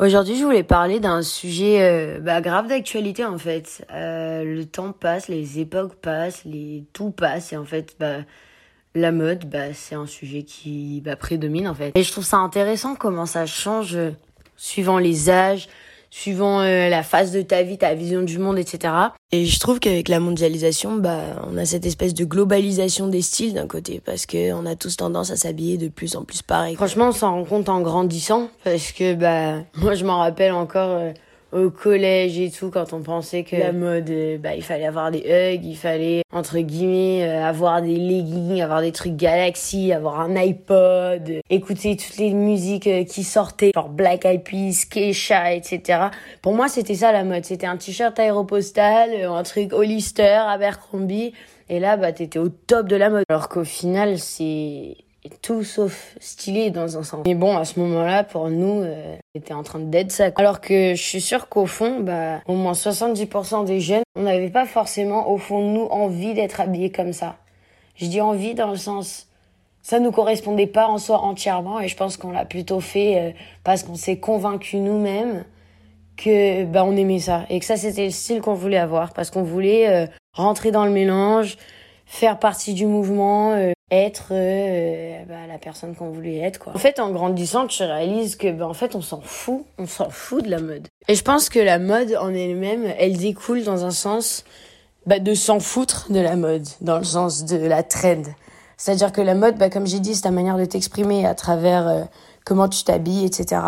Aujourd'hui, je voulais parler d'un sujet euh, bah, grave d'actualité en fait. Euh, le temps passe, les époques passent, les tout passe et en fait, bah, la mode, bah, c'est un sujet qui prédomine en fait. Et je trouve ça intéressant comment ça change euh, suivant les âges, suivant euh, la phase de ta vie, ta vision du monde, etc. Et je trouve qu'avec la mondialisation, bah, on a cette espèce de globalisation des styles d'un côté, parce que on a tous tendance à s'habiller de plus en plus pareil. Franchement, on s'en rend compte en grandissant, parce que bah, moi je m'en rappelle encore. Euh, au collège et tout quand on pensait que la mode euh, bah il fallait avoir des hugs il fallait entre guillemets euh, avoir des leggings avoir des trucs Galaxy avoir un iPod écouter toutes les musiques euh, qui sortaient genre Black Eyed Peas Kesha etc pour moi c'était ça la mode. C'était un t-shirt aéropostal un truc Hollister Abercrombie. Et là bah t'étais au top de la mode. Alors qu'au final c'est tout sauf stylé dans un sens. Mais bon, à ce moment-là, pour nous, euh, était en train d'être ça. Alors que je suis sûre qu'au fond, bah, au moins 70% des jeunes, on n'avait pas forcément, au fond de nous, envie d'être habillés comme ça. Je dis envie dans le sens, ça nous correspondait pas en soi entièrement, et je pense qu'on l'a plutôt fait euh, parce qu'on s'est convaincu nous-mêmes que bah on aimait ça et que ça c'était le style qu'on voulait avoir parce qu'on voulait euh, rentrer dans le mélange, faire partie du mouvement, euh, être euh, bah, la personne qu'on voulait être quoi. En fait, en grandissant, tu réalises que bah, en fait, on s'en fout, on s'en fout de la mode. Et je pense que la mode en elle-même, elle découle dans un sens bah, de s'en foutre de la mode, dans le sens de la trend. C'est-à-dire que la mode, bah, comme j'ai dit, c'est ta manière de t'exprimer à travers euh, comment tu t'habilles, etc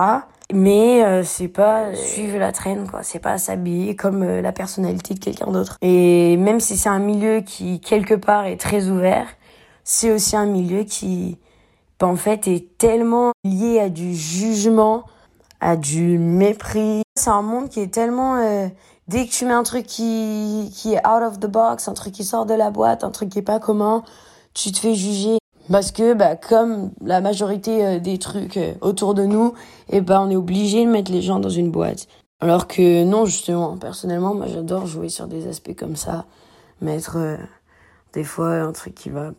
mais euh, c'est pas suivre la traîne quoi c'est pas s'habiller comme euh, la personnalité de quelqu'un d'autre et même si c'est un milieu qui quelque part est très ouvert c'est aussi un milieu qui bah, en fait est tellement lié à du jugement à du mépris. C'est un monde qui est tellement euh, dès que tu mets un truc qui qui est out of the box un truc qui sort de la boîte un truc qui est pas commun tu te fais juger. Parce que bah comme la majorité euh, des trucs euh, autour de nous et eh ben on est obligé de mettre les gens dans une boîte. Alors que non justement personnellement moi j'adore jouer sur des aspects comme ça. Mettre des fois un truc qui va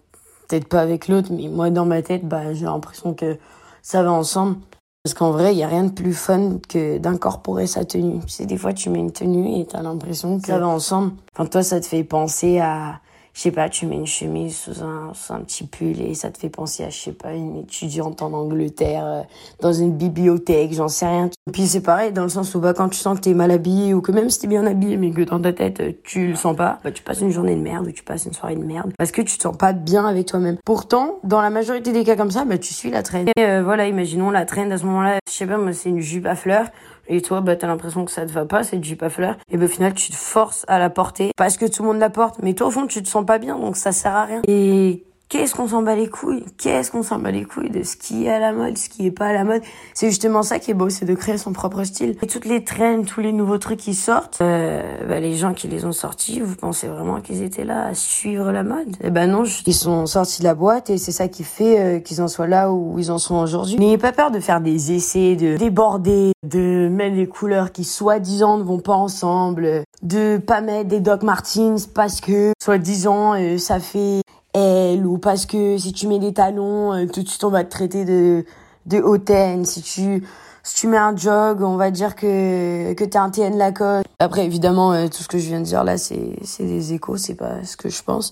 peut-être pas avec l'autre mais moi dans ma tête bah j'ai l'impression que ça va ensemble. Parce qu'en vrai il y a rien de plus fun que d'incorporer sa tenue. Tu sais des fois tu mets une tenue et t'as l'impression que ça va ensemble. Enfin toi ça te fait penser à je sais pas, tu mets une chemise sous un, sous un petit pull et ça te fait penser à, je sais pas, une étudiante en Angleterre, euh, dans une bibliothèque, j'en sais rien. Et puis c'est pareil, dans le sens où bah, quand tu sens que t'es mal habillé ou que même si t'es bien habillé mais que dans ta tête euh, tu le sens pas, bah, tu passes une journée de merde ou tu passes une soirée de merde parce que tu te sens pas bien avec toi-même. Pourtant, dans la majorité des cas comme ça, bah, tu suis la traîne. Et euh, voilà, imaginons la traîne à ce moment-là, je sais pas, moi c'est une jupe à fleurs et toi bah t'as l'impression que ça te va pas cette jupe à fleurs. Et bah, au final tu te forces à la porter parce que tout le monde la porte. Mais toi au fond tu te sens pas bien donc ça sert à rien. Et Qu'est-ce qu'on s'en bat les couilles Qu'est-ce qu'on s'en bat les couilles de ce qui est à la mode, ce qui est pas à la mode C'est justement ça qui est beau, c'est de créer son propre style. Et toutes les trends, tous les nouveaux trucs qui sortent, euh, bah, les gens qui les ont sortis, vous pensez vraiment qu'ils étaient là à suivre la mode? Eh ben non, ils sont sortis de la boîte et c'est ça qui fait euh, qu'ils en soient là où ils en sont aujourd'hui. N'ayez pas peur de faire des essais, de déborder, de mettre des couleurs qui soi-disant ne vont pas ensemble, de pas mettre des Doc Martens parce que soi-disant euh, ça fait elle ou parce que si tu mets des talons, euh, tout de suite on va te traiter de de hautaine. Si tu si tu mets un jog, on va dire que que t'es un TN Lacoste. Après évidemment euh, tout ce que je viens de dire là c'est c'est des échos, c'est pas ce que je pense.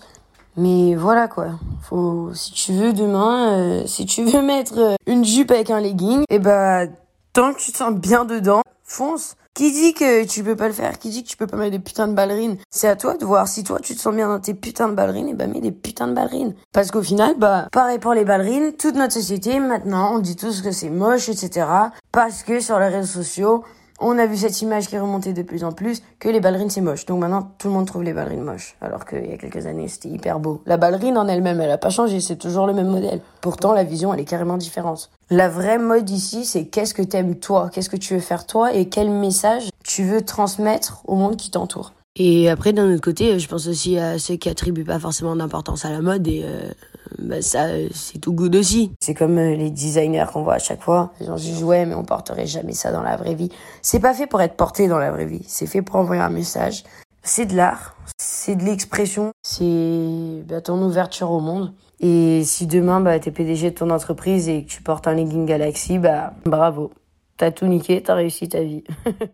Mais voilà quoi. Faut si tu veux demain euh, si tu veux mettre une jupe avec un legging, et eh ben tant que tu te sens bien dedans, fonce. Qui dit que tu peux pas le faire? Qui dit que tu peux pas mettre des putains de ballerines? C'est à toi de voir si toi tu te sens bien dans tes putains de ballerines et bah mets des putains de ballerines. Parce qu'au final, bah pareil pour les ballerines, toute notre société maintenant on dit tous que c'est moche, etc. Parce que sur les réseaux sociaux, on a vu cette image qui remontée de plus en plus que les ballerines c'est moche. Donc maintenant tout le monde trouve les ballerines moches, alors qu'il y a quelques années c'était hyper beau. La ballerine en elle-même, elle a pas changé, c'est toujours le même modèle. Pourtant la vision elle est carrément différente. La vraie mode ici c'est qu'est-ce que t'aimes toi, qu'est-ce que tu veux faire toi? Et quel message tu veux transmettre au monde qui t'entoure? Et après, d'un autre côté, je pense aussi à ceux qui attribuent pas forcément d'importance à la mode et euh, bah ça, c'est tout good aussi. C'est comme euh, les designers qu'on voit à chaque fois. Les gens disent ouais, mais on porterait jamais ça dans la vraie vie. C'est pas fait pour être porté dans la vraie vie. C'est fait pour envoyer un message. C'est de l'art, c'est de l'expression, c'est bah, ton ouverture au monde. Et si demain bah t'es PDG de ton entreprise et que tu portes un legging Galaxy, bah bravo t'as tout niqué, t'as réussi ta vie.